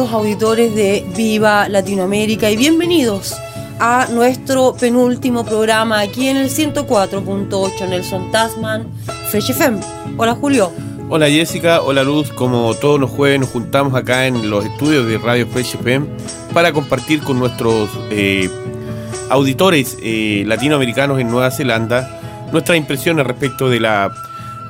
Los auditores de Viva Latinoamérica y bienvenidos a nuestro penúltimo programa aquí en el 104.8 Nelson Tasman Fresh FM. Hola Julio. Hola Jessica, hola Luz, como todos los jueves nos juntamos acá en los estudios de Radio Fresh FM para compartir con nuestros eh, auditores eh, latinoamericanos en Nueva Zelanda nuestras impresiones respecto de la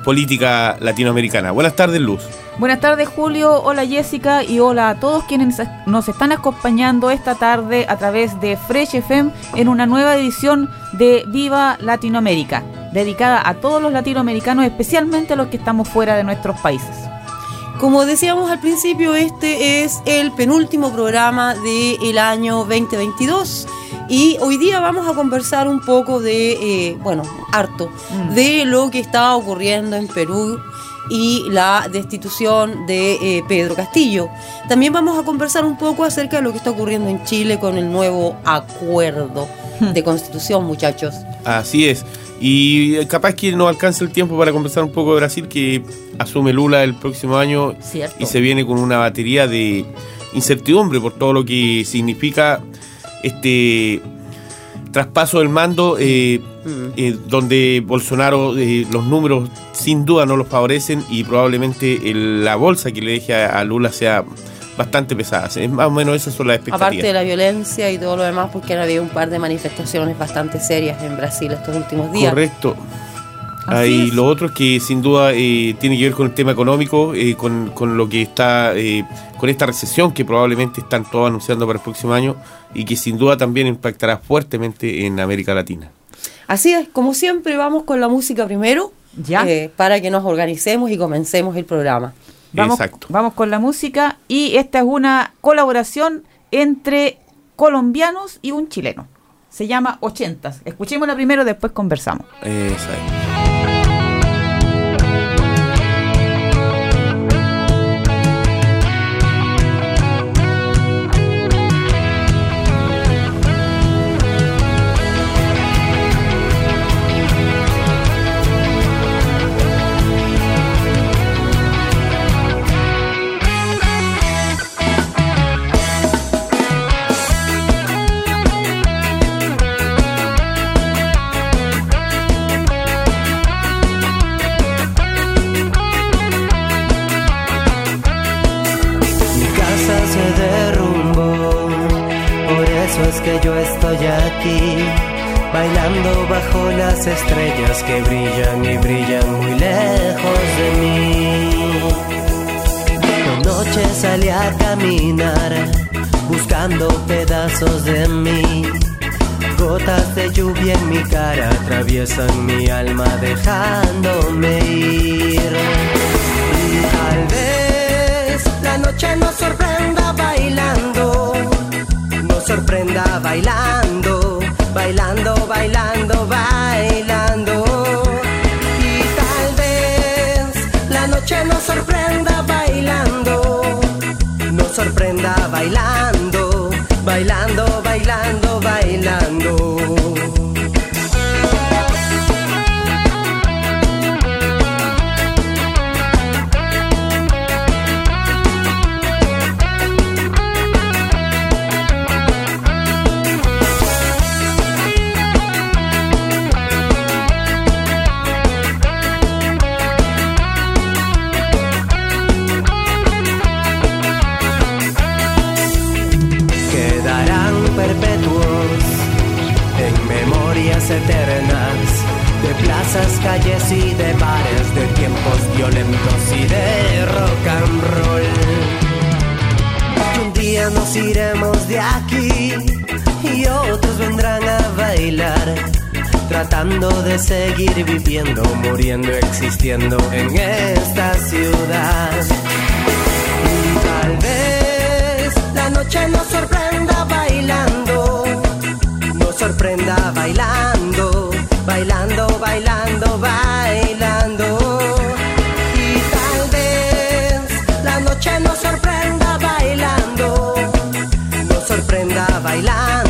política latinoamericana. Buenas tardes Luz. Buenas tardes Julio, hola Jessica y hola a todos quienes nos están acompañando esta tarde a través de Fresh FM en una nueva edición de Viva Latinoamérica, dedicada a todos los latinoamericanos, especialmente a los que estamos fuera de nuestros países. Como decíamos al principio, este es el penúltimo programa del año 2022 y hoy día vamos a conversar un poco de, eh, bueno, harto, mm. de lo que está ocurriendo en Perú y la destitución de eh, Pedro Castillo. También vamos a conversar un poco acerca de lo que está ocurriendo en Chile con el nuevo acuerdo Hmm. de constitución, muchachos. Así es. Y capaz que no alcanza el tiempo para conversar un poco de Brasil, que asume Lula el próximo año Cierto. y se viene con una batería de incertidumbre por todo lo que significa este traspaso del mando, eh, Mm. eh, donde Bolsonaro eh, los números sin duda no los favorecen y probablemente el- la bolsa que le deje a, a Lula sea bastante pesada. Es más o menos esas son las expectativas. Aparte de la violencia y todo lo demás, porque han habido un par de manifestaciones bastante serias en Brasil estos últimos días. Correcto. Hay es. lo otro es que sin duda eh, tiene que ver con el tema económico, eh, con, con lo que está, eh, con esta recesión que probablemente están todos anunciando para el próximo año y que sin duda también impactará fuertemente en América Latina. Así es, como siempre, vamos con la música primero, Ya. eh, para que nos organicemos y comencemos el programa. Vamos, Exacto. vamos con la música y esta es una colaboración entre colombianos y un chileno. Se llama Ochentas. Escuchémosla primero, después conversamos. Esa bailando bajo las estrellas que brillan y brillan muy lejos de mí. De noche salí a caminar, buscando pedazos de mí. Gotas de lluvia en mi cara atraviesan mi alma dejándome ir. Y tal vez la noche nos sorprenda bailando, nos sorprenda bailando, bailando, bailando, bailando. Y tal vez la noche nos sorprenda bailando, nos sorprenda bailando, bailando, bailando, plazas, calles y de bares, de tiempos violentos y de rock and roll. Un día nos iremos de aquí y otros vendrán a bailar, tratando de seguir viviendo, muriendo, existiendo en esta ciudad. Tal vez la noche nos sorprenda bailando, nos sorprenda bailando, bailando, bailando, bailando. Y tal vez la noche nos sorprenda bailando, nos sorprenda bailando,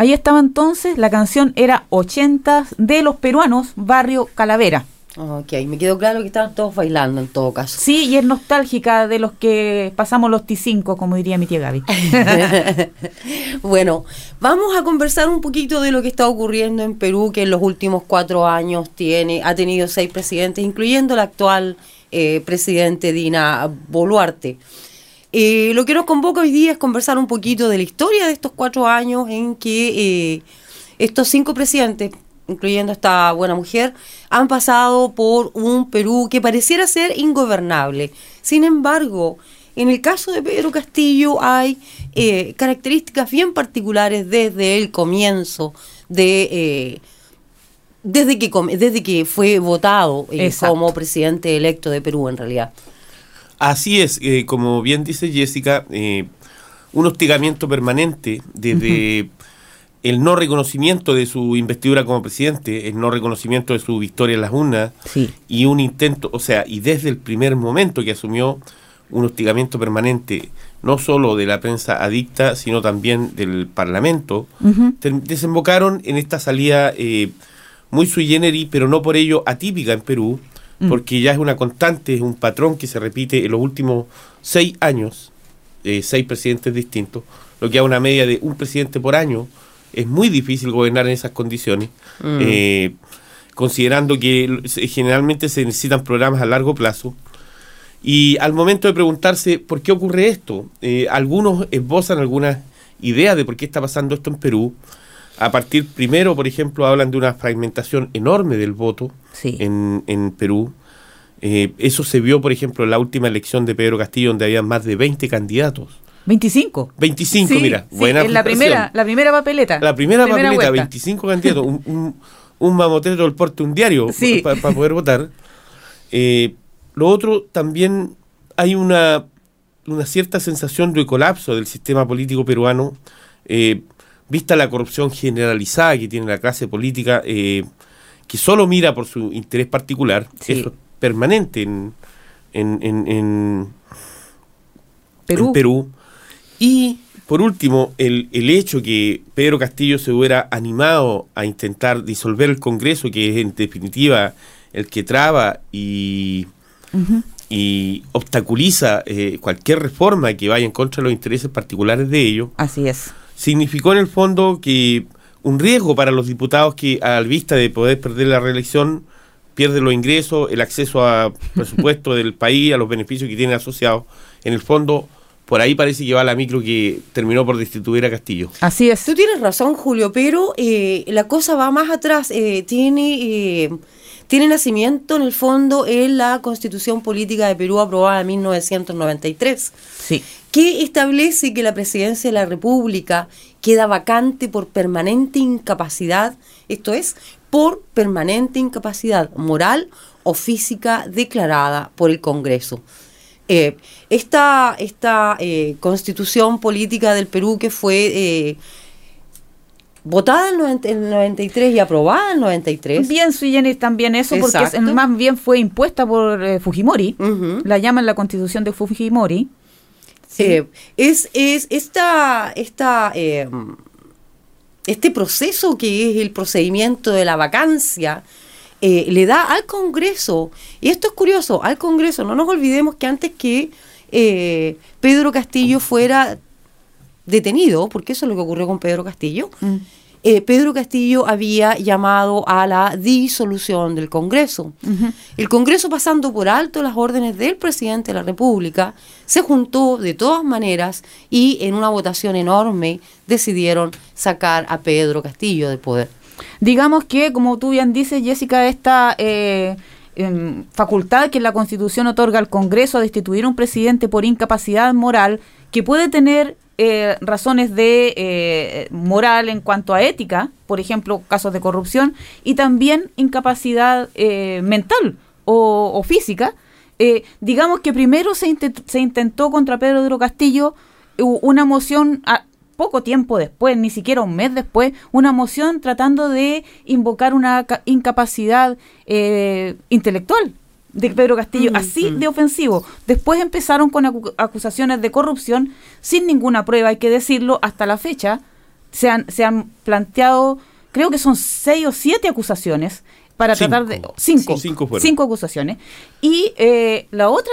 Ahí estaba entonces, la canción era 80 de los peruanos, Barrio Calavera. Ok, me quedó claro que estaban todos bailando en todo caso. Sí, y es nostálgica de los que pasamos los T5, como diría mi tía Gaby. bueno, vamos a conversar un poquito de lo que está ocurriendo en Perú, que en los últimos cuatro años tiene, ha tenido seis presidentes, incluyendo el actual eh, presidente Dina Boluarte. Eh, lo que nos convoca hoy día es conversar un poquito de la historia de estos cuatro años en que eh, estos cinco presidentes, incluyendo esta buena mujer, han pasado por un Perú que pareciera ser ingobernable. Sin embargo, en el caso de Pedro Castillo hay eh, características bien particulares desde el comienzo de... eh, desde que, desde que fue votado eh, como presidente electo de Perú, en realidad. Así es, eh, como bien dice Jessica, eh, un hostigamiento permanente desde el no reconocimiento de su investidura como presidente, el no reconocimiento de su victoria en las urnas Sí. y un intento, o sea, y desde el primer momento que asumió un hostigamiento permanente, no solo de la prensa adicta, sino también del Parlamento, desembocaron en esta salida eh, muy sui generis, pero no por ello atípica en Perú, Mm. porque ya es una constante, es un patrón que se repite en los últimos seis años, eh, seis presidentes distintos, lo que da una media de un presidente por año. Es muy difícil gobernar en esas condiciones, Mm. eh, considerando que generalmente se necesitan programas a largo plazo. Y al momento de preguntarse por qué ocurre esto, eh, algunos esbozan algunas ideas de por qué está pasando esto en Perú. A partir, primero, por ejemplo, hablan de una fragmentación enorme del voto Sí. en, en Perú. Eh, eso se vio, por ejemplo, en la última elección de Pedro Castillo, donde había más de 20 candidatos. 25. 25, Sí, mira, sí, buena en la primera, la primera papeleta. La primera, papeleta, vuelta. 25 candidatos, un, un, un mamotreto del porte, un diario para poder votar. Eh, lo otro, también hay una, una cierta sensación de colapso del sistema político peruano, eh, vista la corrupción generalizada que tiene la clase política, eh, que solo mira por su interés particular, Sí. eso es permanente en, en, en- en- Perú. en Perú. Y por último, el, el hecho que Pedro Castillo se hubiera animado a intentar disolver el Congreso, que es en definitiva el que traba y, y obstaculiza eh, cualquier reforma que vaya en contra de los intereses particulares de ellos, Así es. Significó en el fondo que un riesgo para los diputados que a la vista de poder perder la reelección pierden los ingresos, el acceso a presupuesto del país, a los beneficios que tienen asociados. En el fondo, por ahí parece que va la micro que terminó por destituir a Castillo. Así es. Tú tienes razón, Julio, pero eh, la cosa va más atrás. Eh, tiene, eh, tiene nacimiento, en el fondo, en la Constitución Política de Perú aprobada en 1993, Sí. que establece que la presidencia de la República queda vacante por permanente incapacidad, esto es, por permanente incapacidad moral o física declarada por el Congreso. Eh, esta esta eh, constitución política del Perú que fue eh, votada en el 90 en el 93 y aprobada en el 93. Bien sui generis también eso, porque más bien fue impuesta por eh, Fujimori. La llaman la constitución de Fujimori. Eh, es, es esta, esta, eh, este proceso que es el procedimiento de la vacancia, eh, le da al Congreso, y esto es curioso, al Congreso, no nos olvidemos que antes que Pedro Castillo fuera detenido, porque eso es lo que ocurrió con Pedro Castillo, Mm. eh, Pedro Castillo había llamado a la disolución del Congreso. El Congreso, pasando por alto las órdenes del presidente de la República, se juntó de todas maneras y en una votación enorme decidieron sacar a Pedro Castillo del poder. Digamos que, como tú bien dices, Jessica, esta eh, em, facultad que la Constitución otorga al Congreso a destituir a un presidente por incapacidad moral, que puede tener eh, razones de eh, moral en cuanto a ética, por ejemplo, casos de corrupción, y también incapacidad eh, mental o, o física. Eh, digamos que primero se, se intentó contra Pedro Castillo u- una moción poco tiempo después, ni siquiera un mes después, una moción tratando de invocar una ca- incapacidad eh, intelectual de Pedro Castillo, Mm, así mm. de ofensivo. Después empezaron con acu- acusaciones de corrupción sin ninguna prueba, hay que decirlo, hasta la fecha se han, se han planteado, creo que son seis o siete acusaciones para Cinco. tratar de... Cinco. Sí, cinco fueron. cinco acusaciones. Y eh, la otra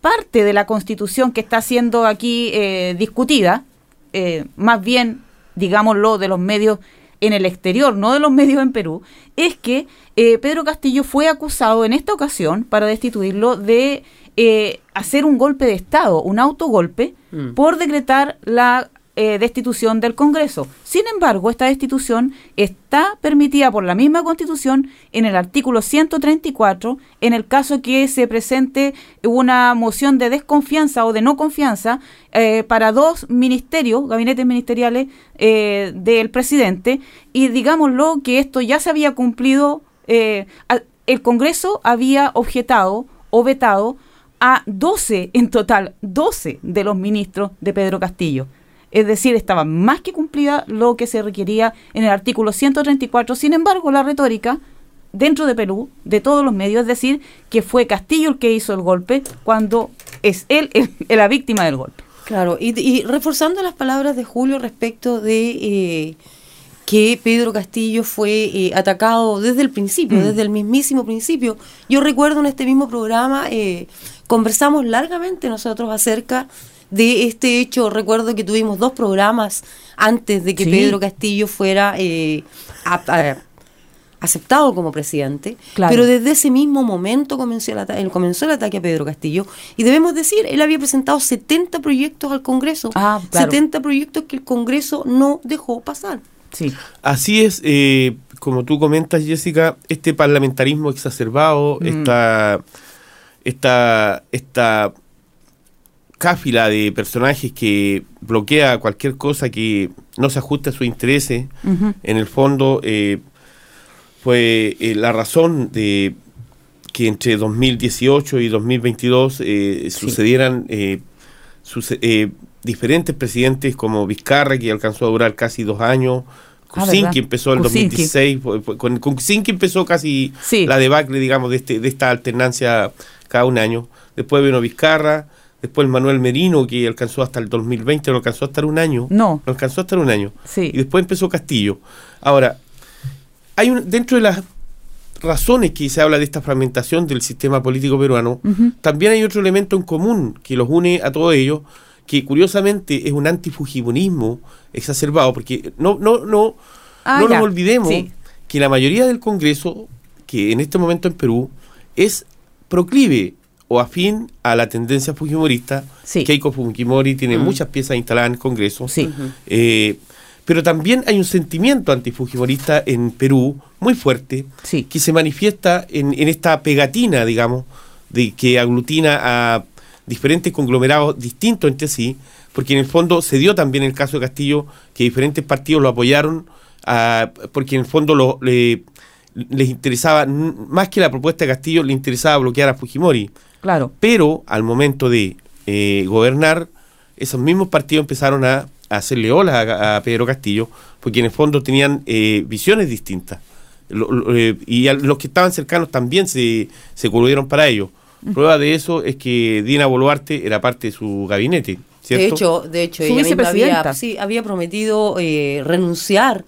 parte de la constitución que está siendo aquí eh, discutida, eh, más bien, digámoslo, de los medios en el exterior, no de los medios en Perú, es que eh, Pedro Castillo fue acusado en esta ocasión, para destituirlo, de eh, hacer un golpe de Estado, un autogolpe, Mm. por decretar la eh, destitución del Congreso. Sin embargo, esta destitución está permitida por la misma Constitución en el artículo 134, en el caso que se presente una moción de desconfianza o de no confianza eh, para dos ministerios, gabinetes ministeriales eh, del presidente, y digámoslo que esto ya se había cumplido, eh, el Congreso había objetado o vetado a 12 en total, 12 de los ministros de Pedro Castillo. Es decir, estaba más que cumplida lo que se requería en el artículo 134. Sin embargo, la retórica dentro de Perú, de todos los medios, es decir, que fue Castillo el que hizo el golpe cuando es él el- la víctima del golpe. Claro, y, y reforzando las palabras de Julio respecto de eh, que Pedro Castillo fue eh, atacado desde el principio, Mm. desde el mismísimo principio. Yo recuerdo en este mismo programa, eh, conversamos largamente nosotros acerca de este hecho. Recuerdo que tuvimos dos programas antes de que Sí. Pedro Castillo fuera eh, a- a- aceptado como presidente, Claro. pero desde ese mismo momento el, comenzó el ataque a Pedro Castillo y debemos decir, él había presentado 70 proyectos al Congreso, Ah, claro. 70 proyectos que el Congreso no dejó pasar. Sí. Así es, eh, como tú comentas, Jessica, este parlamentarismo exacerbado, Mm. esta, esta, esta cáfila de personajes que bloquea cualquier cosa que no se ajuste a sus intereses, en el fondo eh, fue eh, la razón de que entre 2018 y 2022 eh, sucedieran eh, suce- diferentes presidentes como Vizcarra, que alcanzó a durar casi dos años. Ah, Kuczynski ¿verdad? empezó en el Kuczynski. 2016, fue- fue- con con Kuczynski empezó casi Sí. la debacle, digamos, de, este, de esta alternancia cada un año. Después vino Vizcarra, después Manuel Merino, que alcanzó hasta el 2020, no alcanzó a estar un año. No. No alcanzó a estar un año. Sí. Y después empezó Castillo. Ahora, hay un, dentro de las razones que se habla de esta fragmentación del sistema político peruano, también hay otro elemento en común que los une a todo ello, que curiosamente es un antifujimonismo exacerbado, porque no, no, no, Ah, no ya. nos olvidemos Sí. que la mayoría del Congreso, que en este momento en Perú, es proclive o afín a la tendencia fujimorista. Sí. Keiko Fujimori tiene muchas piezas instaladas en el Congreso. Sí. Eh, pero también hay un sentimiento antifujimorista en Perú muy fuerte Sí. que se manifiesta en, en esta pegatina, digamos, de que aglutina a diferentes conglomerados distintos entre sí, porque en el fondo se dio también el caso de Castillo, que diferentes partidos lo apoyaron, porque en el fondo lo- le- les interesaba, más que la propuesta de Castillo, le interesaba bloquear a Fujimori. Claro. Pero al momento de eh, gobernar, esos mismos partidos empezaron a, a hacerle olas a, a Pedro Castillo, porque en el fondo tenían eh, visiones distintas. Lo- lo- eh, y a los que estaban cercanos también se, se coludieron para ello. Prueba de eso es que Dina Boluarte era parte de su gabinete, ¿cierto? De hecho, de hecho ella misma había, sí, había prometido eh, renunciar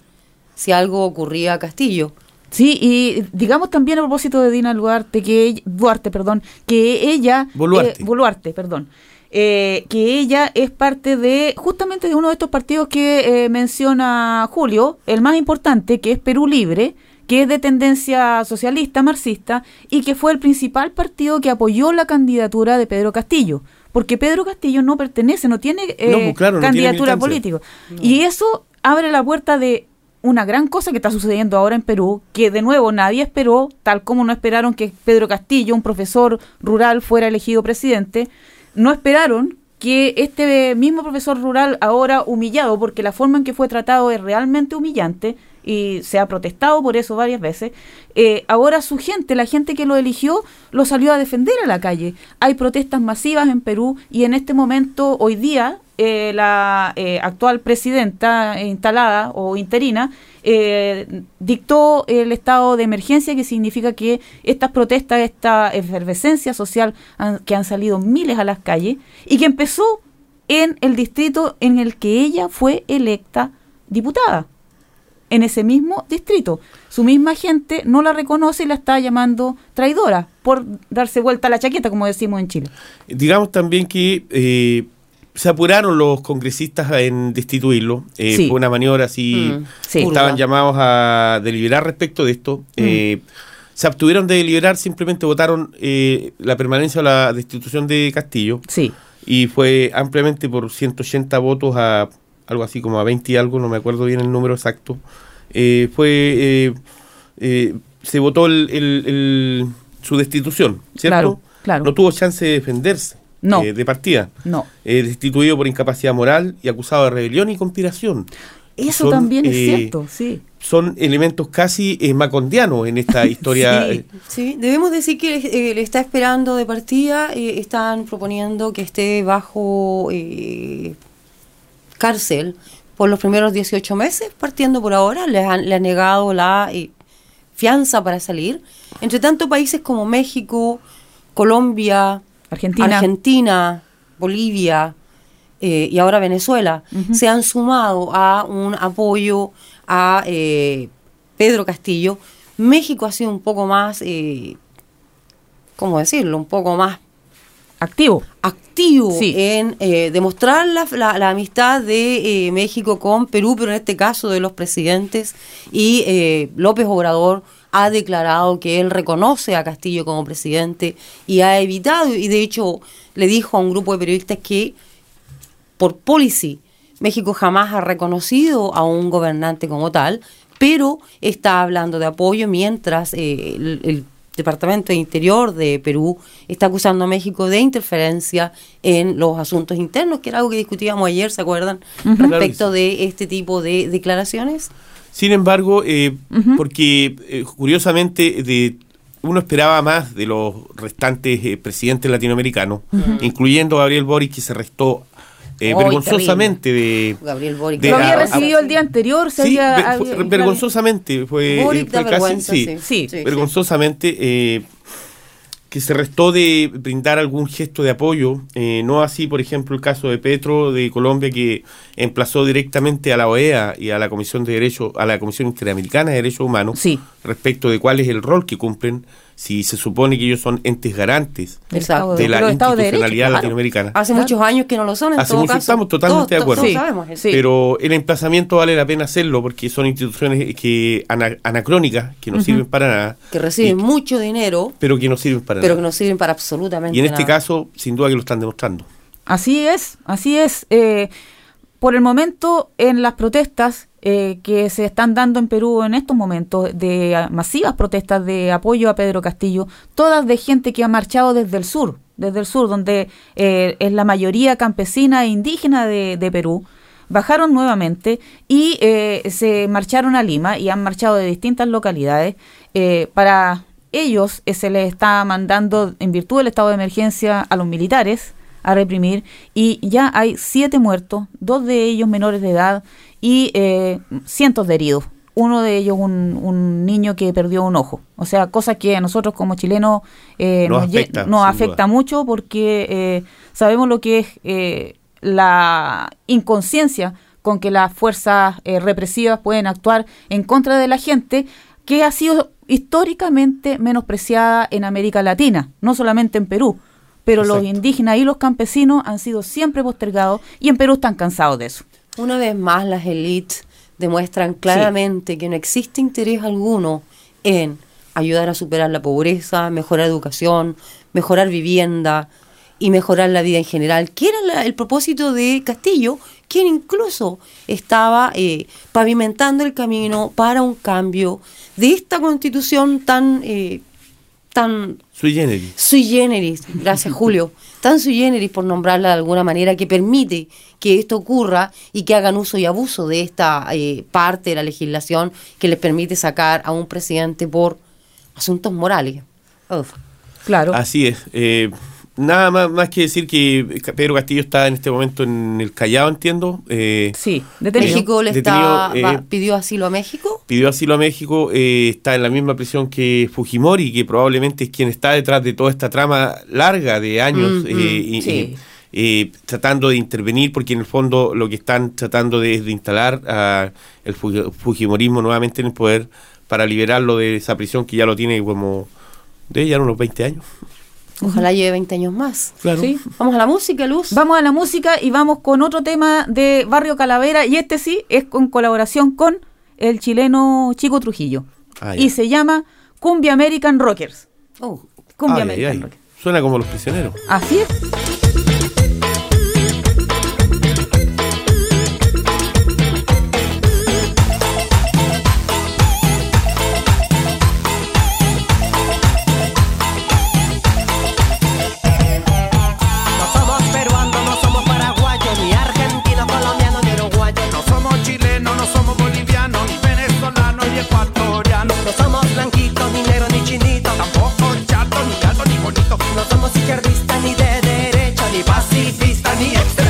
si algo ocurría a Castillo. Sí, y digamos también a propósito de Dina Duarte, que ella, Duarte, perdón, que ella Boluarte. eh, Boluarte, perdón. eh, que ella es parte de justamente de uno de estos partidos que eh, menciona Julio, el más importante, que es Perú Libre, que es de tendencia socialista, marxista, y que fue el principal partido que apoyó la candidatura de Pedro Castillo. Porque Pedro Castillo no pertenece, no tiene eh, No, pues claro, no tiene candidatura política. Y eso abre la puerta de una gran cosa que está sucediendo ahora en Perú, que de nuevo nadie esperó, tal como no esperaron que Pedro Castillo, un profesor rural, fuera elegido presidente, no esperaron que este mismo profesor rural ahora humillado, porque la forma en que fue tratado es realmente humillante y se ha protestado por eso varias veces, eh, ahora su gente, la gente que lo eligió, lo salió a defender a la calle. Hay protestas masivas en Perú y en este momento, hoy día, eh, la eh, actual presidenta instalada o interina eh, dictó el estado de emergencia, que significa que estas protestas, esta efervescencia social que han salido miles a las calles y que empezó en el distrito en el que ella fue electa diputada. En ese mismo distrito. Su misma gente no la reconoce y la está llamando traidora por darse vuelta a la chaqueta, como decimos en Chile. Digamos también que se apuraron los congresistas en destituirlo. Eh, Sí. Fue una maniobra así. Mm, sí. Estaban llamados a deliberar respecto de esto. Eh, se abstuvieron de deliberar, simplemente votaron eh, la permanencia o la destitución de Castillo. Sí. Y fue ampliamente por 180 votos a algo así como a 20 y algo, no me acuerdo bien el número exacto. Eh, fue. eh, eh, se votó el- el- el- su destitución, ¿cierto? Claro, claro. No tuvo chance de defenderse No. eh, de partida. No. Eh, destituido por incapacidad moral y acusado de rebelión y conspiración. Eso Son, también es eh, cierto, sí. Son elementos casi eh, macondianos en esta historia. Sí. eh, Sí, debemos decir que eh, le está esperando de partida, eh, están proponiendo que esté bajo eh, cárcel por los primeros 18 meses, partiendo por ahora, le han, le han negado la eh, fianza para salir. Entre tanto, países como México, Colombia, Argentina. Argentina, Bolivia eh, y ahora Venezuela se han sumado a un apoyo a eh, Pedro Castillo. México ha sido un poco más, eh, ¿cómo decirlo? Un poco más Activo. activo Sí. en eh, demostrar la, la- la amistad de eh, México con Perú, pero en este caso de los presidentes. Y eh, López Obrador ha declarado que él reconoce a Castillo como presidente y ha evitado, y de hecho le dijo a un grupo de periodistas que por policy México jamás ha reconocido a un gobernante como tal, pero está hablando de apoyo mientras eh, el, el Departamento de Interior de Perú está acusando a México de interferencia en los asuntos internos, que era algo que discutíamos ayer, ¿se acuerdan? Respecto de este tipo de declaraciones. Sin embargo, eh, porque eh, curiosamente de, uno esperaba más de los restantes eh, presidentes latinoamericanos, incluyendo Gabriel Boric, que se restó eh, vergonzosamente de... Gabriel Boric. de Lo había recibido el día anterior, se Sí, había- ver- había- fue- vergonzosamente fue, Boric fue da casi- sí. Sí, vergonzosamente eh, que se restó de brindar algún gesto de apoyo, eh, no así por ejemplo el caso de Petro de Colombia que emplazó directamente a la OEA y a la Comisión de Derechos, a la Comisión Interamericana de Derechos Humanos Sí. respecto de cuál es el rol que cumplen, si se supone que ellos son entes garantes Exacto. De la de institucionalidad claro. latinoamericana. Hace Claro. muchos años que no lo son, en Hace todo mucho- caso. estamos totalmente Todos- de acuerdo. todos Sí. sabemos eso. Sí. Pero el emplazamiento vale la pena hacerlo porque son instituciones que ana- anacrónicas, que no sirven para nada, Que reciben y- mucho dinero, pero que no sirven para pero que nada. no sirven para absolutamente Y en este nada. caso, sin duda que lo están demostrando. Así es, así es. Eh, por el momento, en las protestas eh, que se están dando en Perú en estos momentos, de ah, masivas protestas de apoyo a Pedro Castillo, todas de gente que ha marchado desde el sur, desde el sur, donde eh, es la mayoría campesina e indígena de, Perú, bajaron nuevamente y eh, se marcharon a Lima y han marchado de distintas localidades eh, para ellos eh, se les está mandando en virtud del estado de emergencia a los militares a reprimir y ya hay siete muertos, dos de ellos menores de edad y eh, cientos de heridos. Uno de ellos un, un niño que perdió un ojo. O sea, cosa que a nosotros como chilenos eh, Nos nos, afecta, nos mucho porque eh, sabemos lo que es eh, la inconsciencia con que las fuerzas eh, represivas pueden actuar en contra de la gente que ha sido históricamente menospreciada en América Latina, no solamente en Perú, pero los indígenas y los campesinos han sido siempre postergados y en Perú están cansados de eso. Una vez más, las élites demuestran claramente que no existe interés alguno en ayudar a superar la pobreza, mejorar educación, mejorar vivienda y mejorar la vida en general, que era la- el propósito de Castillo, quien incluso estaba eh, pavimentando el camino para un cambio de esta constitución tan, eh, tan Sui generis. sui generis, gracias Julio, tan sui generis por nombrarla de alguna manera que permite que esto ocurra y que hagan uso y abuso de esta eh, parte de la legislación que les permite sacar a un presidente por asuntos morales. Uf. Claro. Así es. eh, nada más, más que decir que Pedro Castillo está en este momento en el Callao, entiendo. eh, sí, detenido. México le está, detenido, eh, va- pidió asilo a México. pidió asilo a México, eh, está en la misma prisión que Fujimori, que probablemente es quien está detrás de toda esta trama larga de años, Mm, eh, mm, y- sí. y, eh, tratando de intervenir, porque en el fondo lo que están tratando de, es de instalar a el Fuji- Fujimorismo nuevamente en el poder para liberarlo de esa prisión que ya lo tiene como de ya unos 20 años. Ojalá lleve 20 años más. Claro. Sí. Vamos a la música, Luz. Vamos a la música y vamos con otro tema de Barrio Calavera y este sí es con colaboración con el chileno Chico Trujillo. Ah, y se llama Cumbia American Rockers. Oh, Cumbia Ay, ay, American ay. Rockers. Suena como los prisioneros. Así es. izquierdista, ni de derecha, ni pacifista, ni extremista.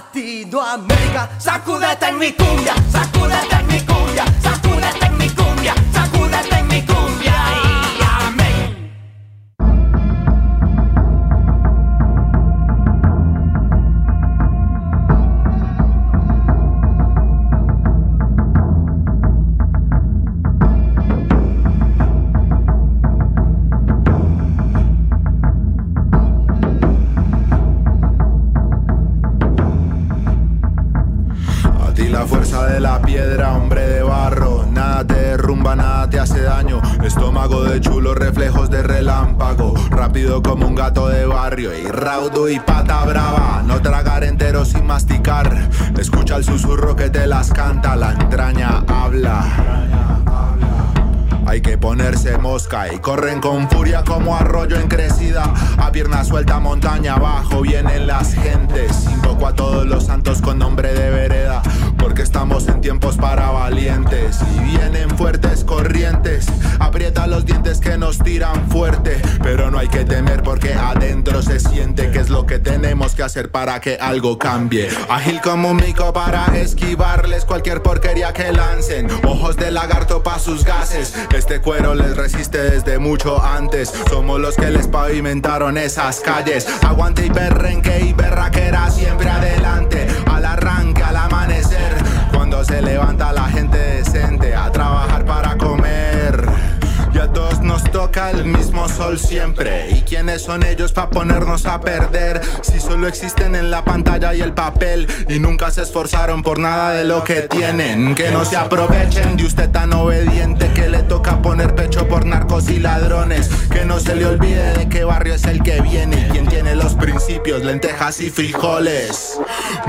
Latinoamérica. Sacúdete en mi cumbia, sacúdete en mi cumbia. Estómago de chulo, reflejos de relámpago. Rápido como un gato de barrio. Y raudo y pata brava. No tragar entero sin masticar. Escucha el susurro que te las canta. La entraña habla. Hay que ponerse mosca y corren con furia como arroyo en crecida. A pierna suelta montaña abajo vienen las gentes. Invoco a todos los santos con nombre de vereda. Porque estamos en tiempos para valientes. Y vienen fuertes corrientes. Aprieta los dientes que nos tiran fuerte. Pero no hay que temer porque adentro se siente que es lo que tenemos que hacer para que algo cambie. Ágil como un mico para esquivarles cualquier porquería que lancen. Ojos de lagarto pa' sus gases. Este cuero les resiste desde mucho antes. Somos los que les pavimentaron esas calles. Aguante y berrenque y berraquera siempre adelante. Se levanta la gente nos toca el mismo sol siempre. ¿Y quiénes son ellos para ponernos a perder? Si solo existen en la pantalla y el papel y nunca se esforzaron por nada de lo que tienen. Que no se aprovechen de usted tan obediente que le toca poner pecho por narcos y ladrones. Que no se le olvide de qué barrio es el que viene. y Quien tiene los principios, lentejas y frijoles.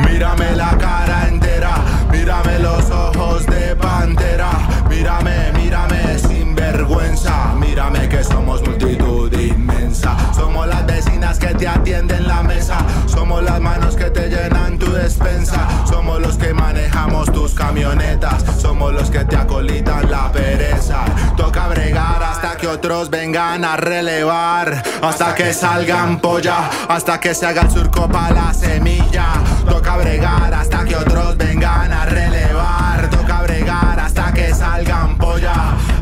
Mírame la cara entera, mírame los ojos de pantera. Mírame, mírame sin vergüenza. Mírame que somos multitud inmensa. Somos las vecinas que te atienden la mesa. Somos las manos que te llenan tu despensa. Somos los que manejamos tus camionetas. Somos los que te acolitan la pereza. Toca bregar hasta que otros vengan a relevar. Hasta que salgan polla. Hasta que se haga el surco para la semilla. Toca bregar hasta que otros vengan a relevar.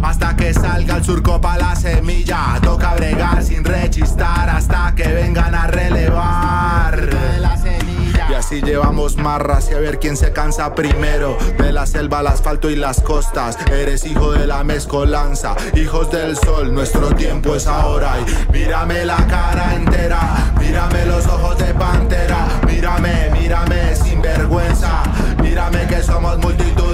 Hasta que salga el surco para la semilla. Toca bregar sin rechistar hasta que vengan a relevar. Y así llevamos marras y a ver quién se cansa primero. De la selva al asfalto y las costas. Eres hijo de la mezcolanza, hijos del sol. Nuestro tiempo es ahora. Y mírame la cara entera. Mírame los ojos de pantera. Mírame, mírame sin vergüenza. Mírame que somos multitud.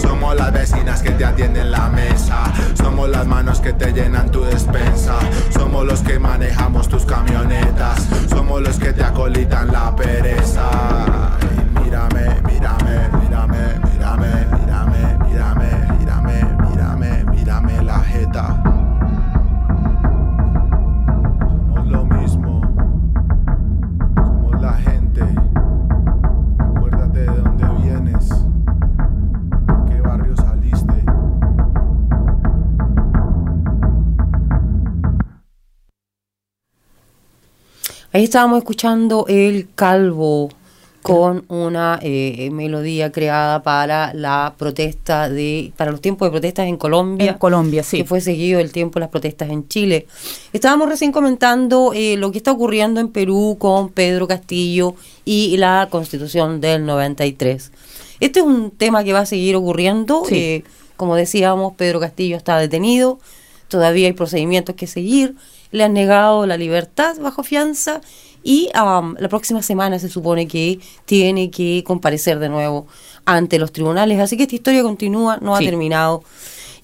Somos las vecinas que te atienden la mesa. Somos las manos que te llenan tu despensa. Somos los que manejamos tus camionetas. Somos los que te acolitan la pereza. Mírame, mírame, mírame, mírame, Ahí estábamos escuchando El Calvo con una eh, melodía creada para la protesta de para los tiempos de protestas en Colombia. En Colombia, sí. Que fue seguido el tiempo de las protestas en Chile. Estábamos recién comentando eh, lo que está ocurriendo en Perú con Pedro Castillo y la Constitución del 93. Este es un tema que va a seguir ocurriendo. Sí. eh, como decíamos, Pedro Castillo está detenido. Todavía hay procedimientos que seguir. Le han negado la libertad bajo fianza y am, la próxima semana se supone que tiene que comparecer de nuevo ante los tribunales. Así que esta historia continúa, no ha terminado.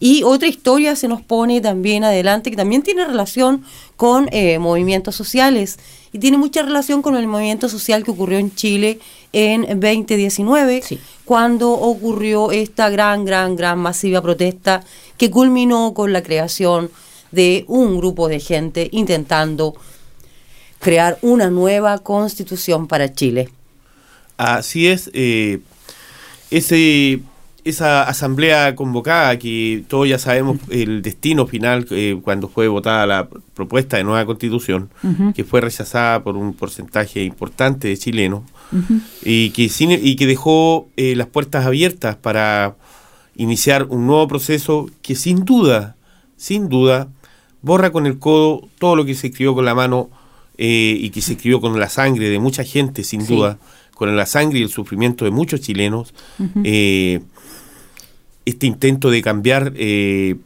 Y otra historia se nos pone también adelante que también tiene relación con eh, movimientos sociales y tiene mucha relación con el movimiento social que ocurrió en Chile en 2019, Sí. cuando ocurrió esta gran, gran, gran masiva protesta que culminó con la creación de un grupo de gente intentando crear una nueva constitución para Chile. Así es. eh, ese, esa asamblea convocada, que todos ya sabemos el destino final eh, cuando fue votada la propuesta de nueva constitución, que fue rechazada por un porcentaje importante de chilenos, y, que sin- y que dejó eh, las puertas abiertas para iniciar un nuevo proceso que sin duda, sin duda, borra con el codo todo lo que se escribió con la mano eh, y que se escribió con la sangre de mucha gente, sin Sí. duda, con la sangre y el sufrimiento de muchos chilenos. eh, este intento de cambiar eh,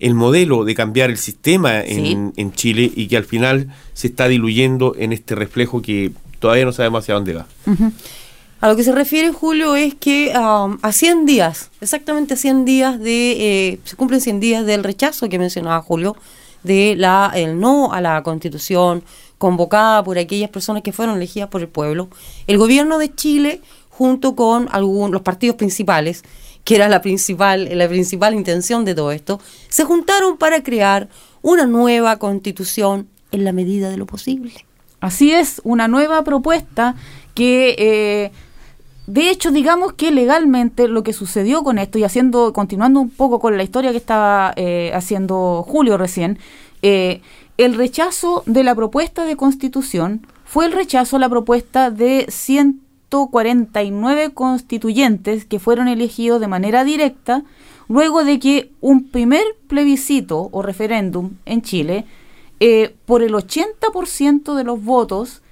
el modelo, de cambiar el sistema en, en Chile y que al final se está diluyendo en este reflejo que todavía no sabemos hacia dónde va. A lo que se refiere Julio es que um, a 100 días, exactamente a 100 días de, se cumplen 100 días del rechazo que mencionaba Julio, de la el no a la constitución convocada por aquellas personas que fueron elegidas por el pueblo, el gobierno de Chile, junto con algunos los partidos principales, que era la principal, la principal intención de todo esto, se juntaron para crear una nueva constitución en la medida de lo posible. Así es, una nueva propuesta que, eh, de hecho, digamos que legalmente lo que sucedió con esto, y haciendo, continuando un poco con la historia que estaba eh, haciendo Julio recién, eh, el rechazo de la propuesta de constitución fue el rechazo a la propuesta de 149 constituyentes que fueron elegidos de manera directa luego de que un primer plebiscito o referéndum en Chile eh, por el 80% de los votos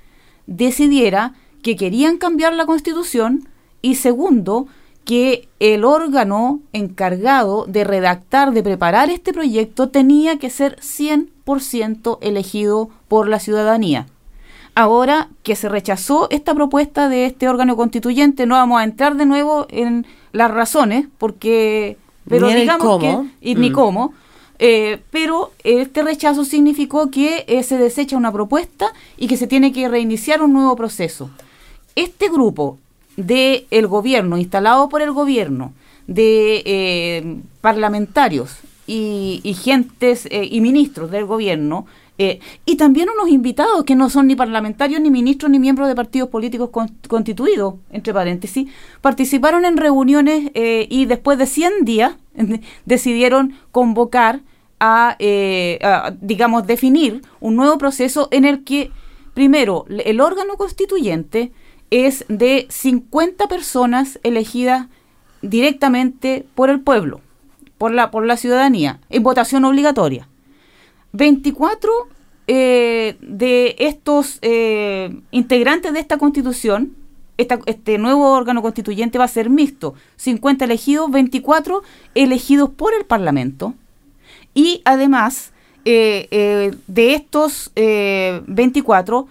decidiera que querían cambiar la constitución y segundo, que el órgano encargado de redactar, de preparar este proyecto tenía que ser 100% elegido por la ciudadanía. Ahora que se rechazó esta propuesta de este órgano constituyente, no vamos a entrar de nuevo en las razones, porque... Pero Ni digamos cómo. que... Y ni Mm. cómo. Eh, pero este rechazo significó que eh, se desecha una propuesta y que se tiene que reiniciar un nuevo proceso. Este grupo del el gobierno, instalado por el gobierno, de eh, parlamentarios y, y gentes eh, y ministros del gobierno, eh, y también unos invitados que no son ni parlamentarios, ni ministros, ni miembros de partidos políticos con- constituidos, entre paréntesis, participaron en reuniones y después de 100 días decidieron convocar a, digamos, definir un nuevo proceso en el que, primero, el órgano constituyente es de 50 personas elegidas directamente por el pueblo, por la, por la ciudadanía, en votación obligatoria. 24 eh, de estos eh, integrantes de esta constitución, este nuevo órgano constituyente va a ser mixto, 50 elegidos, 24 elegidos por el Parlamento, y además eh, de estos eh, 24,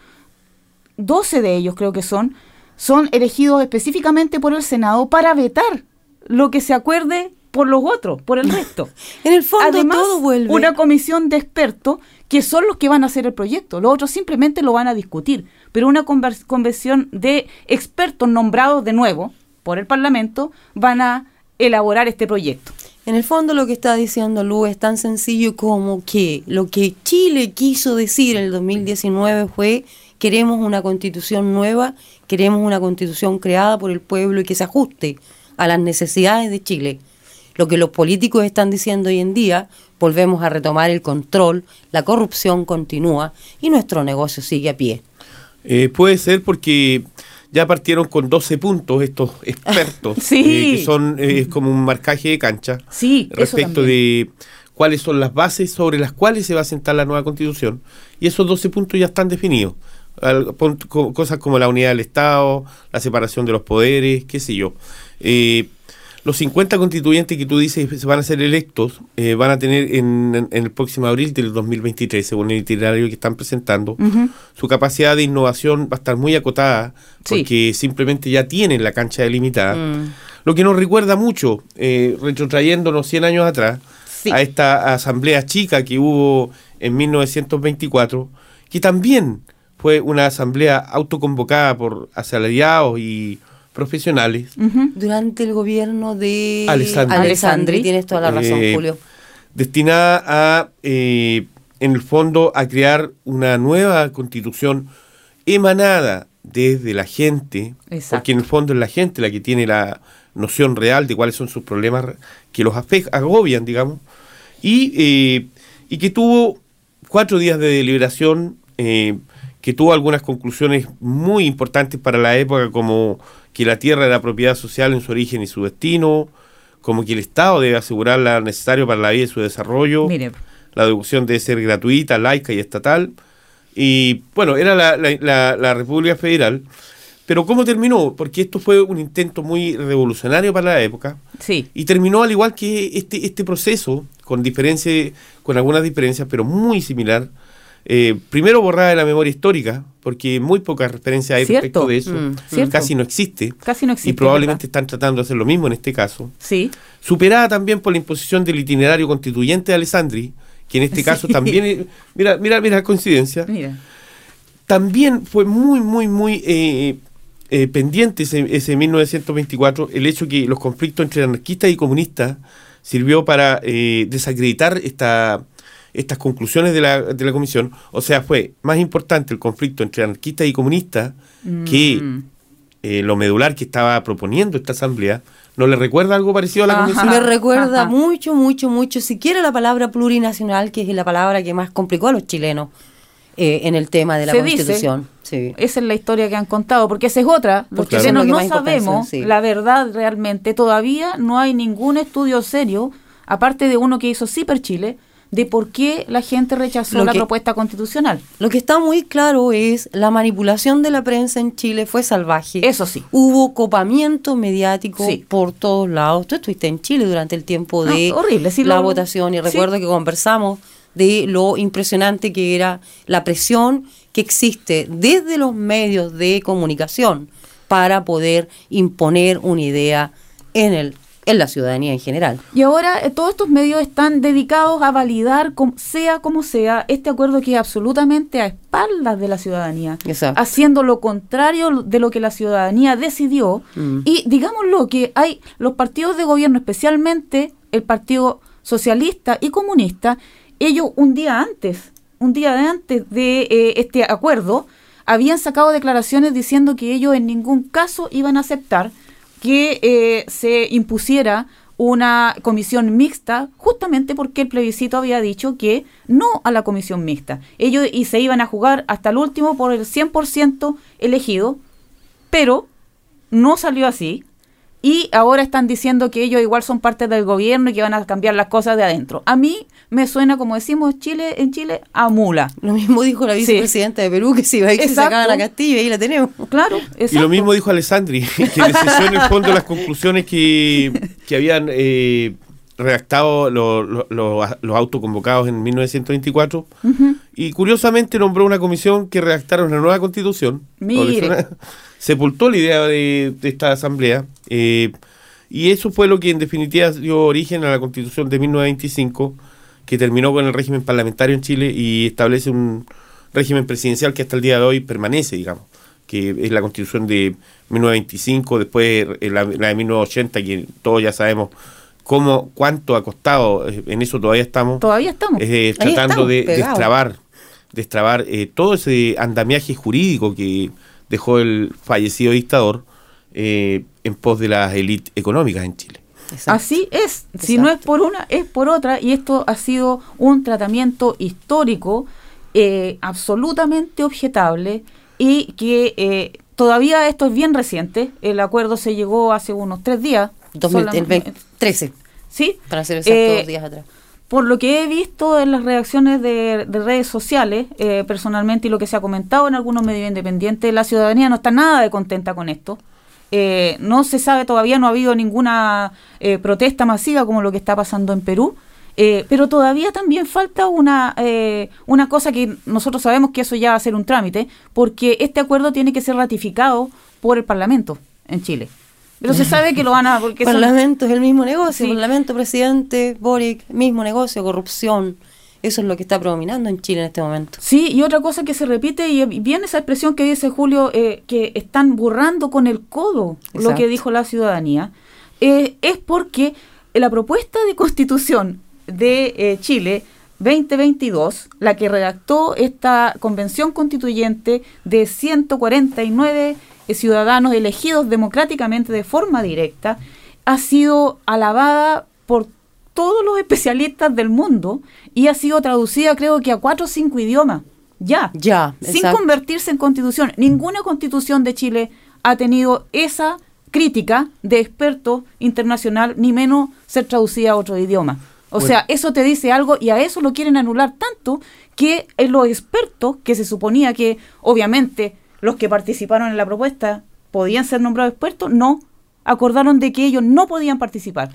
12 de ellos creo que son, son elegidos específicamente por el Senado para vetar lo que se acuerde por los otros, por el resto. En el fondo Además, todo vuelve. una comisión de expertos que son los que van a hacer el proyecto. Los otros simplemente lo van a discutir. Pero una convención de expertos nombrados de nuevo por el Parlamento van a elaborar este proyecto. En el fondo lo que está diciendo Lu es tan sencillo como que lo que Chile quiso decir en el 2019 fue queremos una constitución nueva, queremos una constitución creada por el pueblo y que se ajuste a las necesidades de Chile. Lo que los políticos están diciendo hoy en día, volvemos a retomar el control, la corrupción continúa y nuestro negocio sigue a pie. Eh, puede ser porque ya partieron con 12 puntos estos expertos, Sí. eh, que son eh, como un marcaje de cancha Sí, respecto de cuáles son las bases sobre las cuales se va a sentar la nueva constitución. Y esos 12 puntos ya están definidos. Cosas como la unidad del Estado, la separación de los poderes, qué sé yo. Eh, los 50 constituyentes que tú dices se van a ser electos eh, van a tener en, el próximo abril del 2023, según el itinerario que están presentando, su capacidad de innovación va a estar muy acotada Sí. porque simplemente ya tienen la cancha delimitada. Mm. Lo que nos recuerda mucho, eh, retrotrayéndonos 100 años atrás, Sí. a esta asamblea chica que hubo en 1924, que también fue una asamblea autoconvocada por asalariados y profesionales, Durante el gobierno de Alessandri. Alessandri, tienes toda la razón, Eh, Julio. destinada a, eh, en el fondo, a crear una nueva constitución emanada desde la gente, Exacto. porque en el fondo es la gente la que tiene la, noción real de cuáles son sus problemas que los agobian, digamos, y, eh, y que tuvo cuatro días de deliberación, eh, que tuvo algunas conclusiones muy importantes para la época, como que la tierra era propiedad social en su origen y su destino, como que el Estado debe asegurar lo necesario para la vida y su desarrollo, Mire, la educación debe ser gratuita, laica y estatal. Y bueno, era la, la- la- la República Federal. Pero ¿cómo terminó? Porque esto fue un intento muy revolucionario para la época. sí. Y terminó al igual que este, este proceso, con diferencia, con algunas diferencias, pero muy similar. Eh, primero borrada de la memoria histórica, porque muy pocas referencias hay Cierto. respecto de eso. Mm. Casi no existe. Casi no existe. y probablemente ¿verdad? están tratando de hacer lo mismo en este caso Sí. superada también por la imposición del itinerario constituyente de Alessandri, que en este caso también, mira, mira, mira, coincidencia, Mira. también fue muy, muy, muy eh, eh, pendiente ese, ese 1924 el hecho que los conflictos entre anarquistas y comunistas sirvió para eh, desacreditar esta, estas conclusiones de la, de la comisión. O sea, fue más importante el conflicto entre anarquistas y comunistas que Mm. eh, lo medular que estaba proponiendo esta asamblea. ¿No le recuerda algo parecido a la comisión? Me recuerda Ajá. mucho, mucho, mucho, siquiera la palabra plurinacional, que es la palabra que más complicó a los chilenos eh, en el tema de la Se dice. constitución. Sí. Esa es la historia que han contado, porque esa es otra. Los Porque eso chilenos no sabemos sí. la verdad realmente. Todavía no hay ningún estudio serio, aparte de uno que hizo Ciper Chile, de por qué la gente rechazó la propuesta constitucional. Lo que está muy claro es la manipulación de la prensa en Chile fue salvaje. Eso sí. Hubo copamiento mediático Sí. por todos lados. Tú estuviste en Chile durante el tiempo No, de horrible, sí la lo- votación y sí. recuerdo que conversamos de lo impresionante que era la presión que existe desde los medios de comunicación para poder imponer una idea en el en la ciudadanía en general. Y ahora eh, todos estos medios están dedicados a validar, com- sea como sea, este acuerdo que es absolutamente a espaldas de la ciudadanía, Exacto. haciendo lo contrario de lo que la ciudadanía decidió. Mm. Y digámoslo que hay los partidos de gobierno, especialmente el Partido Socialista y Comunista, ellos un día antes, un día de antes de eh, este acuerdo, habían sacado declaraciones diciendo que ellos en ningún caso iban a aceptar que eh, se impusiera una comisión mixta, justamente porque el plebiscito había dicho que no a la comisión mixta. Ellos y se iban a jugar hasta el último por el 100% elegido, pero no salió así. Y ahora están diciendo que ellos igual son parte del gobierno y que van a cambiar las cosas de adentro. A mí me suena, como decimos Chile en Chile, a mula. Lo mismo dijo la Sí. vicepresidenta de Perú que si iba a ir se sacaba la Castilla y ahí la tenemos. Claro, Y lo mismo dijo Alessandri, que desechó en el fondo las conclusiones que, que habían eh, redactado lo- lo- lo- los autoconvocados en 1924 Ujú. y curiosamente nombró una comisión que redactara una nueva constitución. Mire. Sepultó la idea de, de esta asamblea eh, y eso fue lo que en definitiva dio origen a la constitución de 1925 que terminó con el régimen parlamentario en Chile y establece un régimen presidencial que hasta el día de hoy permanece, digamos, que es la constitución de 1925, después eh, la, la de 1980, que todos ya sabemos cómo, cuánto ha costado, eh, en eso todavía estamos, Todavía estamos. eh, tratando estamos, de pegados. destrabar, destrabar eh, todo ese andamiaje jurídico que dejó el fallecido dictador eh, en pos de las élites económicas en Chile. Exacto. Así es, si no es por una, es por otra, y esto ha sido un tratamiento histórico eh, absolutamente objetable y que eh, todavía esto es bien reciente, el acuerdo se llegó hace unos tres días. 2013, Sí, para ser exacto, Eh, dos días atrás. Por lo que he visto en las reacciones de, de redes sociales, eh, personalmente, y lo que se ha comentado en algunos medios independientes, la ciudadanía no está nada de contenta con esto. Eh, no se sabe todavía, no ha habido ninguna eh, protesta masiva como lo que está pasando en Perú. eh, pero todavía también falta una, eh, una cosa que nosotros sabemos que eso ya va a ser un trámite, porque este acuerdo tiene que ser ratificado por el Parlamento en Chile. Pero se sabe que lo van a... Porque son- Parlamento es el mismo negocio, Sí. Parlamento, presidente, Boric, mismo negocio, corrupción. Eso es lo que está predominando en Chile en este momento. Sí, y otra cosa que se repite, y bien esa expresión que dice Julio, eh, que están borrando con el codo lo que dijo la ciudadanía, eh, es porque la propuesta de constitución de eh, Chile 2022, la que redactó esta convención constituyente de 149 ciudadanos elegidos democráticamente de forma directa, ha sido alabada por todos los especialistas del mundo y ha sido traducida creo que a cuatro o cinco idiomas. Ya. Ya, Sin exacto. convertirse en constitución. Ninguna constitución de Chile ha tenido esa crítica de experto internacional, ni menos ser traducida a otro idioma. O Bueno. sea, eso te dice algo y a eso lo quieren anular tanto que eh, los expertos, que se suponía que obviamente los que participaron en la propuesta podían ser nombrados expertos, no, acordaron de que ellos no podían participar.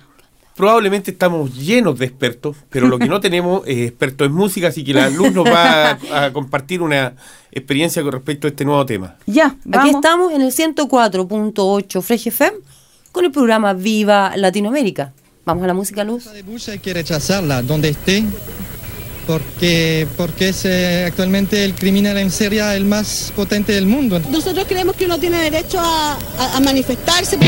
Probablemente estamos llenos de expertos, pero lo que no tenemos es expertos en música, así que la luz nos va a, a compartir una experiencia con respecto a este nuevo tema. Ya, vamos. Aquí estamos en el 104.8 Fresh FM con el programa Viva Latinoamérica. Vamos a la música luz. de Bush hay que rechazarla donde esté porque porque es eh, actualmente el criminal en serie el más potente del mundo. Nosotros creemos que uno tiene derecho a, manifestarse.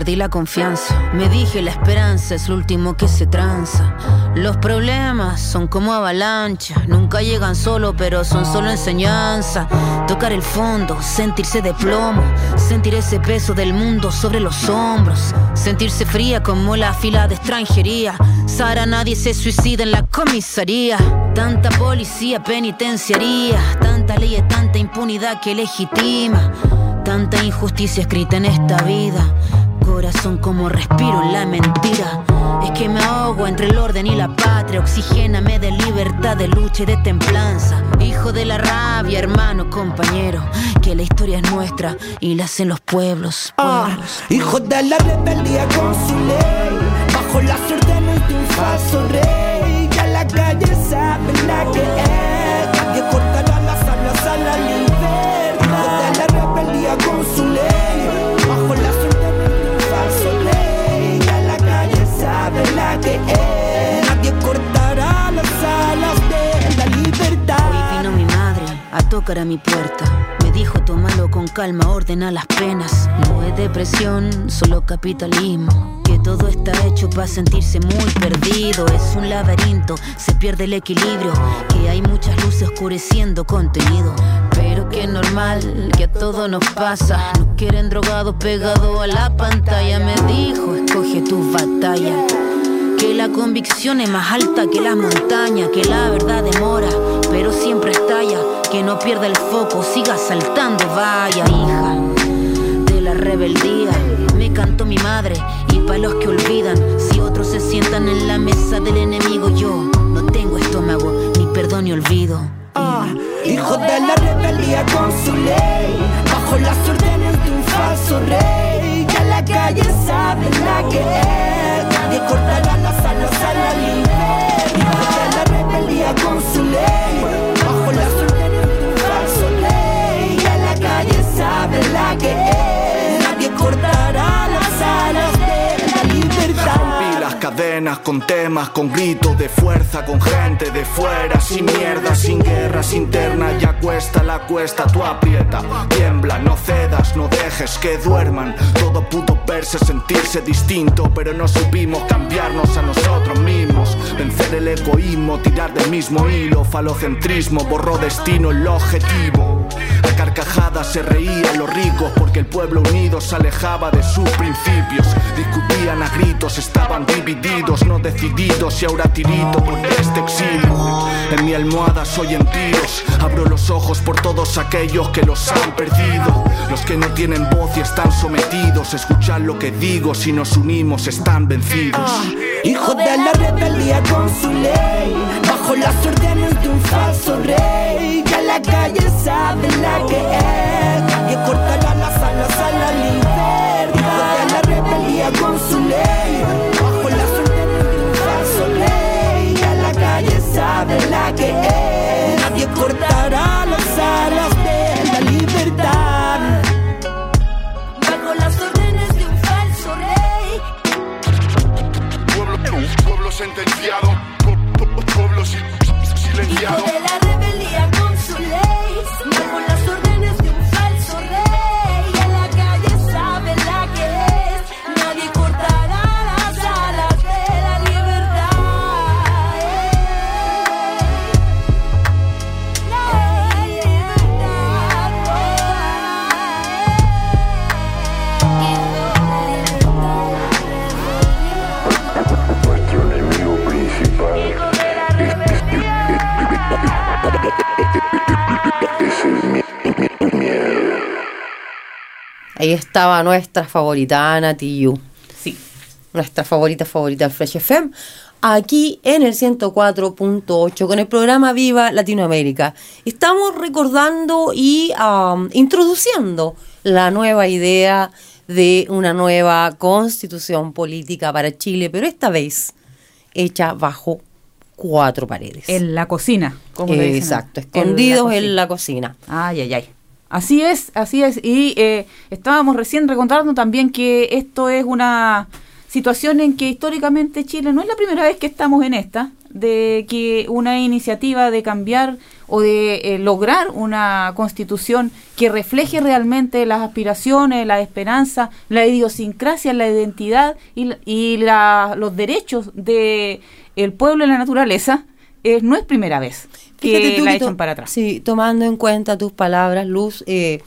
Perdí la confianza, me dije la esperanza es lo último que se tranza. Los problemas son como avalanchas, nunca llegan solo, pero son solo enseñanza. Tocar el fondo, sentirse de plomo, sentir ese peso del mundo sobre los hombros, sentirse fría como la fila de extranjería. Sara, nadie se suicida en la comisaría. Tanta policía penitenciaría, tanta ley y tanta impunidad que legitima. Tanta injusticia escrita en esta vida. Corazón como respiro en la mentira. Es que me ahogo entre el orden y la patria. Oxigéname de libertad, de lucha y de templanza. Hijo de la rabia, hermano, compañero. Que la historia es nuestra y la hacen los pueblos. pueblos. Hijo de la rebeldía con su ley Bajo las órdenes de un falso rey Ya la calle sabe la que es Nadie cortará las alas a la libertad Hijo de la rebeldía con su ley Nadie cortará las alas de la libertad Hoy vino mi madre a tocar a mi puerta. Me dijo, tómalo con calma, ordena las penas. No es depresión, solo capitalismo. Que todo está hecho para sentirse muy perdido. Es un laberinto, se pierde el equilibrio. Que hay muchas luces oscureciendo contenido. Pero que es normal, que a todo nos pasa. Nos quieren drogados pegados a la pantalla. Me dijo, escoge tus batallas. Que la convicción es más alta que las montañas, que la verdad demora, pero siempre estalla. Que no pierda el foco, siga saltando, vaya hija de la rebeldía. Me cantó mi madre y pa' los que olvidan, si otros se sientan en la mesa del enemigo, yo no tengo estómago, ni perdón ni olvido. Ah, hijo de la rebeldía con su ley, bajo las órdenes de un falso rey. Ya la calle nadie cortará las alas a la libertad. la rebelía con su ley. Con temas, con gritos de fuerza, con gente de fuera, sin mierda, sin guerras internas, ya cuesta la cuesta, tú aprieta, tiembla, no cedas, no dejes que duerman. Todo pudo verse, sentirse distinto, pero no supimos cambiarnos a nosotros mismos, vencer el egoísmo, tirar del mismo hilo, falocentrismo, borró destino el objetivo. Carcajadas se reían los ricos porque el pueblo unido se alejaba de sus principios. Discutían a gritos, estaban divididos, no decididos y ahora tirito por este exilio. En mi almohada soy en tiros, abro los ojos por todos aquellos que los han perdido. Los que no tienen voz y están sometidos, escuchar lo que digo, si nos unimos están vencidos. Hijo de la rebeldía con su ley, bajo las órdenes de un falso rey, que la calle sabe la que es, que cortará las alas a la libertad. Hijo de la rebeldía con su ley, sentenciado, pu- pu- pueblo sil- silenciado. Hijo Ahí estaba nuestra favorita Ana Tiyu. Sí. Nuestra favorita favorita del Fresh FM. Aquí en el 104.8 con el programa Viva Latinoamérica. Estamos recordando y um, introduciendo la nueva idea de una nueva constitución política para Chile, pero esta vez hecha bajo cuatro paredes. En la cocina, como. Exacto, escondidos en cocina. la cocina. Ay, ay, ay. Así es, así es. Y eh, estábamos recién recordando también que esto es una situación en que históricamente Chile no es la primera vez que estamos en esta, de que una iniciativa de cambiar o de eh, lograr una constitución que refleje realmente las aspiraciones, la esperanza, la idiosincrasia, la identidad y, y la- los derechos de el pueblo y la naturaleza, eh, no es primera vez que tú la que echan para atrás. Sí, tomando en cuenta tus palabras, Luz, eh,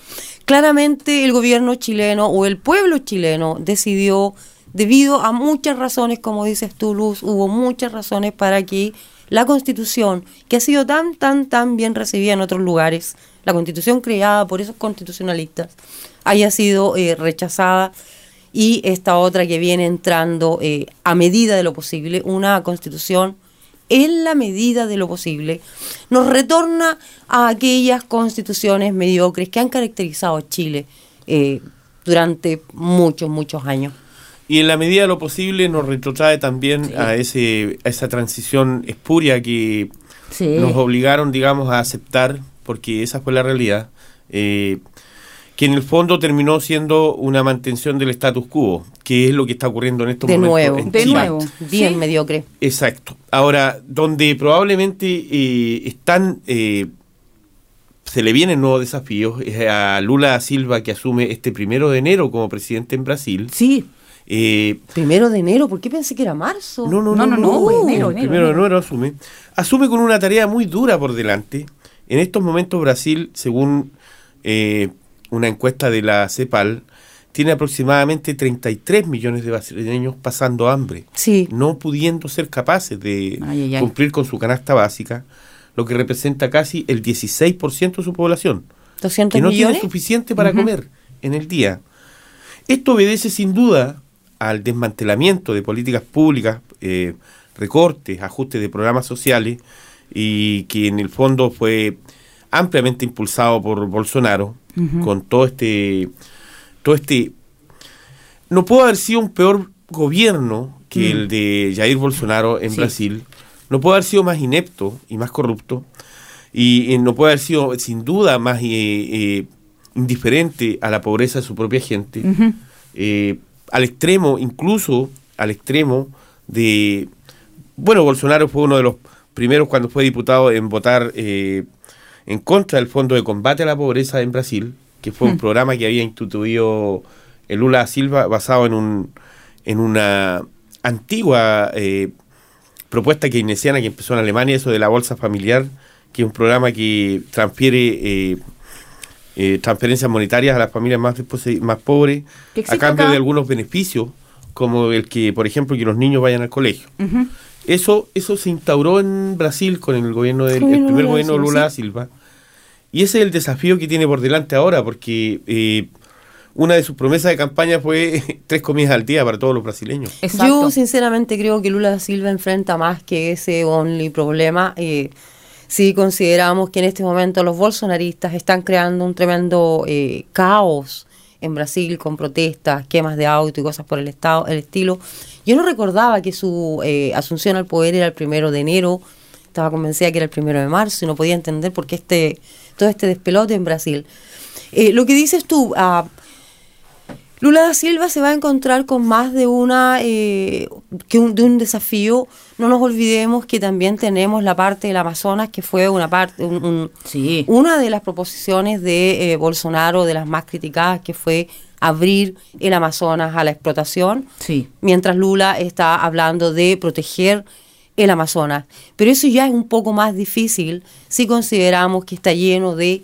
claramente el gobierno chileno o el pueblo chileno decidió, debido a muchas razones, como dices tú, Luz, hubo muchas razones para que la constitución, que ha sido tan, tan, tan bien recibida en otros lugares, la constitución creada por esos constitucionalistas, haya sido eh, rechazada y esta otra que viene entrando eh, a medida de lo posible, una constitución en la medida de lo posible, nos retorna a aquellas constituciones mediocres que han caracterizado a Chile eh, durante muchos, muchos años. Y en la medida de lo posible nos retrotrae también a, ese, a esa transición espuria que Sí. nos obligaron, digamos, a aceptar, porque esa fue la realidad, eh, que en el fondo terminó siendo una mantención del status quo, que es lo que está ocurriendo en estos De momentos. nuevo, en De Chile. nuevo. bien Sí. mediocre. Exacto. Ahora, donde probablemente eh, están, eh, se le vienen nuevos desafíos, es a Lula da Silva que asume este primero de enero como presidente en Brasil. Sí. Eh, Primero de enero, ¿por qué pensé que era marzo? no, no, No, no, no, no, no, enero, el enero, primero de enero. enero asume. Asume con una tarea muy dura por delante. En estos momentos Brasil, según eh, una encuesta de la CEPAL, tiene aproximadamente 33 millones de brasileños pasando hambre, Sí, no pudiendo ser capaces de Ay, ay, ay. cumplir con su canasta básica, lo que representa casi el 16% de su población, 200 que no tiene suficiente para comer en el día. Esto obedece sin duda al desmantelamiento de políticas públicas, eh, recortes, ajustes de programas sociales, y que en el fondo fue ampliamente impulsado por Bolsonaro, con todo este, todo este no pudo haber sido un peor gobierno que el de Jair Bolsonaro en Sí. Brasil. No puede haber sido más inepto y más corrupto. Y, no puede haber sido, sin duda, más eh, eh, indiferente a la pobreza de su propia gente. Eh, al extremo, incluso al extremo de bueno, Bolsonaro fue uno de los primeros cuando fue diputado en votar en contra del Fondo de Combate a la Pobreza en Brasil, que fue un Mm. programa que había instituido el Lula da Silva basado en, un, en una antigua eh, propuesta keynesiana que empezó en Alemania, eso de la bolsa familiar, que es un programa que transfiere eh, eh, transferencias monetarias a las familias más, más pobres a cambio acá. de algunos beneficios, como el que, por ejemplo, que los niños vayan al colegio. Eso, eso se instauró en Brasil con el gobierno del el primer gobierno de Lula da. Silva. Y ese es el desafío que tiene por delante ahora, porque eh, una de sus promesas de campaña fue tres comidas al día para todos los brasileños. Yo sinceramente creo que Lula da Silva enfrenta más que ese only problema. eh, si consideramos que en este momento los bolsonaristas están creando un tremendo eh, caos en Brasil con protestas, quemas de auto y cosas por el estado, el estilo. Yo no recordaba que su eh, asunción al poder era el primero de enero. Estaba convencida que era el primero de marzo y no podía entender por qué este, todo este despelote en Brasil. Eh, lo que dices tú, ah, Lula da Silva se va a encontrar con más de una eh, que un, de un desafío. No nos olvidemos que también tenemos la parte del Amazonas, que fue una parte, un- un- una de las proposiciones de eh, Bolsonaro, de las más criticadas, que fue abrir el Amazonas a la explotación. Sí. Mientras Lula está hablando de proteger el Amazonas. Pero eso ya es un poco más difícil si consideramos que está lleno de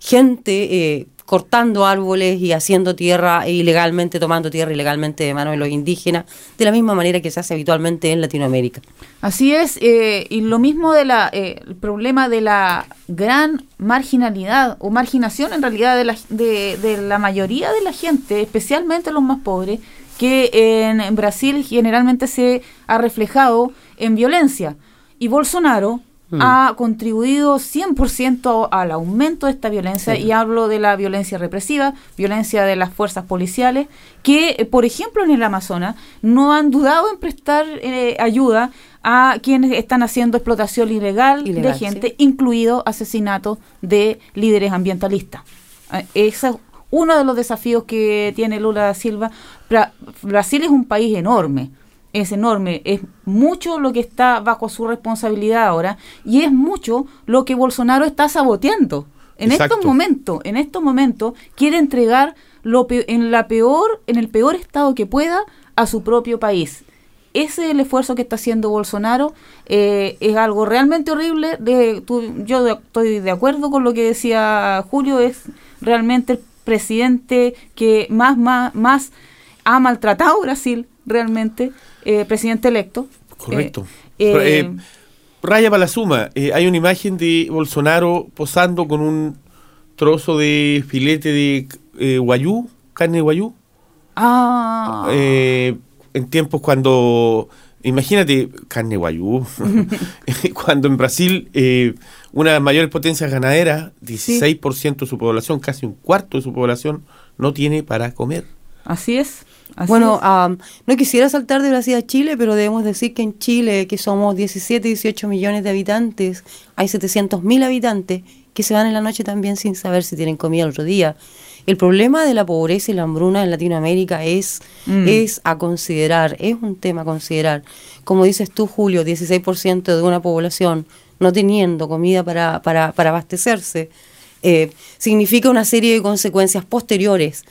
gente eh, cortando árboles y haciendo tierra ilegalmente, tomando tierra ilegalmente de manos de los indígenas, de la misma manera que se hace habitualmente en Latinoamérica. Así es, eh, y lo mismo de la, eh, problema de la gran marginalidad o marginación en realidad de la, de, la mayoría de la gente, especialmente los más pobres, que en Brasil generalmente se ha reflejado en violencia. Y Bolsonaro Mm. ha contribuido 100% al aumento de esta violencia Sí. y hablo de la violencia represiva, violencia de las fuerzas policiales, que eh, por ejemplo en el Amazonas no han dudado en prestar eh, ayuda a quienes están haciendo explotación ilegal, Ilegal, de gente, incluido asesinatos de líderes ambientalistas. Eh, Ese es uno de los desafíos que tiene Lula da Silva. Bra- Brasil es un país enorme, es enorme, es mucho lo que está bajo su responsabilidad ahora y es mucho lo que Bolsonaro está saboteando. En Exacto. estos momentos, en estos momentos quiere entregar lo pe- en la peor, en el peor estado que pueda a su propio país. Ese es el esfuerzo que está haciendo Bolsonaro. eh, es algo realmente horrible. De, tú- yo de- estoy de acuerdo con lo que decía Julio. Es realmente el presidente que más, más, más ha maltratado Brasil, realmente, eh, presidente electo. Correcto. Eh, eh, raya para la suma. hay una imagen de Bolsonaro posando con un trozo de filete de guayú, carne de guayú. ah, en tiempos cuando, imagínate, carne guayú, cuando en Brasil eh, una de las mayores potencias ganaderas, 16% de su población, casi un cuarto de su población, no tiene para comer. así es. Así bueno, no quisiera saltar de Brasil a Chile, pero debemos decir que en Chile, que somos 17, 18 millones de habitantes, hay 700 mil habitantes que se van en la noche también sin saber si tienen comida el otro día. El problema de la pobreza y la hambruna en Latinoamérica es, Mm. es a considerar, es un tema a considerar. Como dices tú, Julio, 16% de una población no teniendo comida para, para, para abastecerse, eh, significa una serie de consecuencias posteriores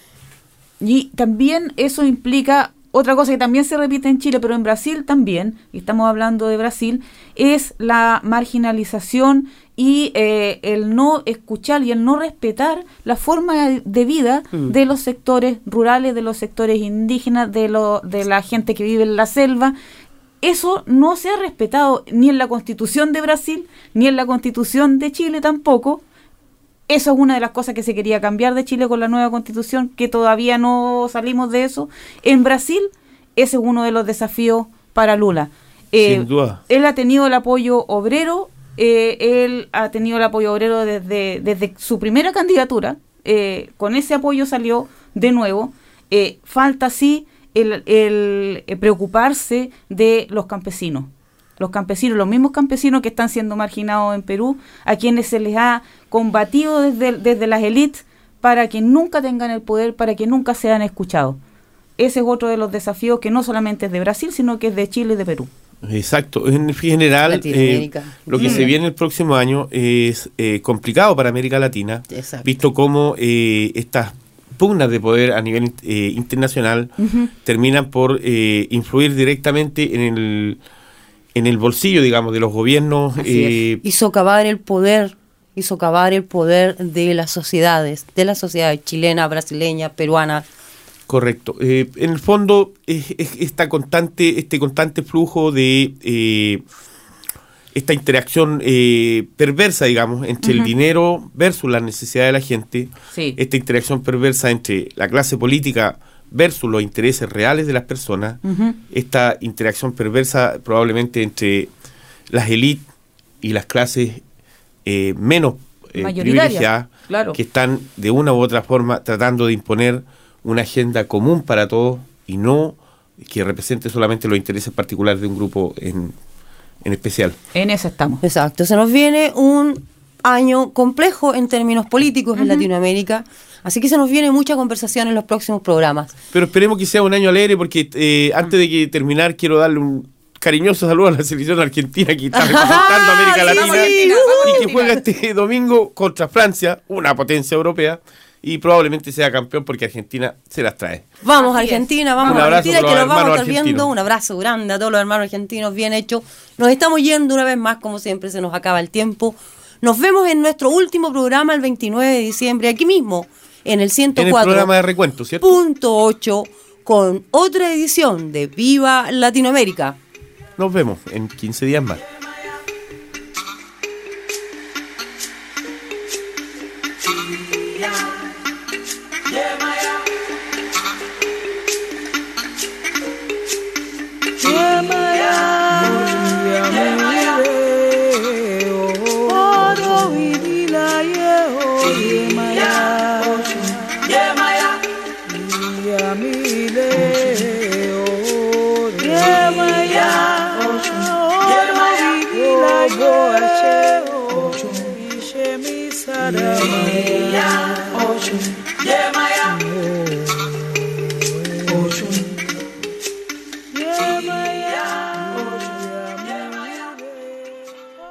Y también eso implica otra cosa que también se repite en Chile, pero en Brasil también, y estamos hablando de Brasil, es la marginalización y eh, el no escuchar y el no respetar la forma de vida Mm. de los sectores rurales, de los sectores indígenas, de, lo, de la gente que vive en la selva. Eso no se ha respetado ni en la constitución de Brasil, ni en la constitución de Chile tampoco. Eso es una de las cosas que se quería cambiar de Chile con la nueva constitución, que todavía no salimos de eso. En Brasil, ese es uno de los desafíos para Lula. Eh, Sin duda. Él ha tenido el apoyo obrero, eh, él ha tenido el apoyo obrero desde, desde su primera candidatura. eh, con ese apoyo salió de nuevo. Falta sí el, el, preocuparse de los campesinos los campesinos, los mismos campesinos que están siendo marginados en Perú, a quienes se les ha combatido desde, desde las élites para que nunca tengan el poder, para que nunca sean escuchados. Ese es otro de los desafíos que no solamente es de Brasil, sino que es de Chile y de Perú. Exacto, en general eh, lo que Mm. se viene el próximo año es eh, complicado para América Latina, Exacto. visto cómo eh, estas pugnas de poder a nivel eh, internacional terminan por eh, influir directamente en el, en el bolsillo, digamos, de los gobiernos. eh, y socavar el poder y socavar el poder de las sociedades, de las sociedades chilena, brasileña, peruana. Correcto. Eh, en el fondo, es, es esta constante, este constante flujo de eh, esta interacción eh, perversa, digamos, entre el dinero versus las necesidades de la gente, Sí. esta interacción perversa entre la clase política versus los intereses reales de las personas, esta interacción perversa probablemente entre las élites y las clases eh, menos eh, privilegiadas, claro. que están de una u otra forma tratando de imponer una agenda común para todos y no que represente solamente los intereses particulares de un grupo en, en especial. En eso estamos. Exacto, se nos viene un año complejo en términos políticos en Latinoamérica, así que se nos viene mucha conversación en los próximos programas. Pero esperemos que sea un año alegre porque eh, antes de que terminar quiero darle un cariñoso saludo a la selección argentina que está representando a América Sí, Latina Argentina, y que juega este domingo contra Francia, una potencia europea, y probablemente sea campeón porque Argentina se las trae. Vamos Así es. Argentina, vamos Un a abrazo Argentina que los los vamos a hermanos estar viendo. argentinos. Un abrazo grande a todos los hermanos argentinos, bien hecho. Nos estamos yendo una vez más, como siempre, se nos acaba el tiempo. Nos vemos en nuestro último programa el 29 de diciembre, aquí mismo, en el En el programa 104.8, de recuento, ¿cierto? con otra edición de Viva Latinoamérica. Nos vemos en 15 días más.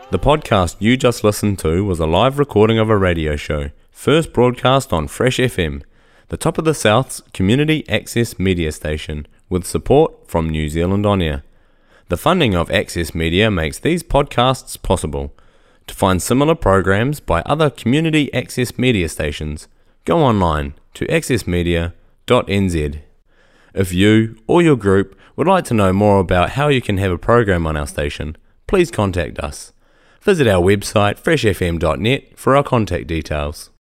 The podcast you just listened to was a live recording of a radio show, first broadcast on Fresh FM, the top of the South's community access media station, with support from New Zealand On Air. The funding of Access Media makes these podcasts possible. To find similar programs by other community access media stations, go online to accessmedia.nz. If you or your group would like to know more about how you can have a program on our station, please contact us. Visit our website freshfm.net for our contact details.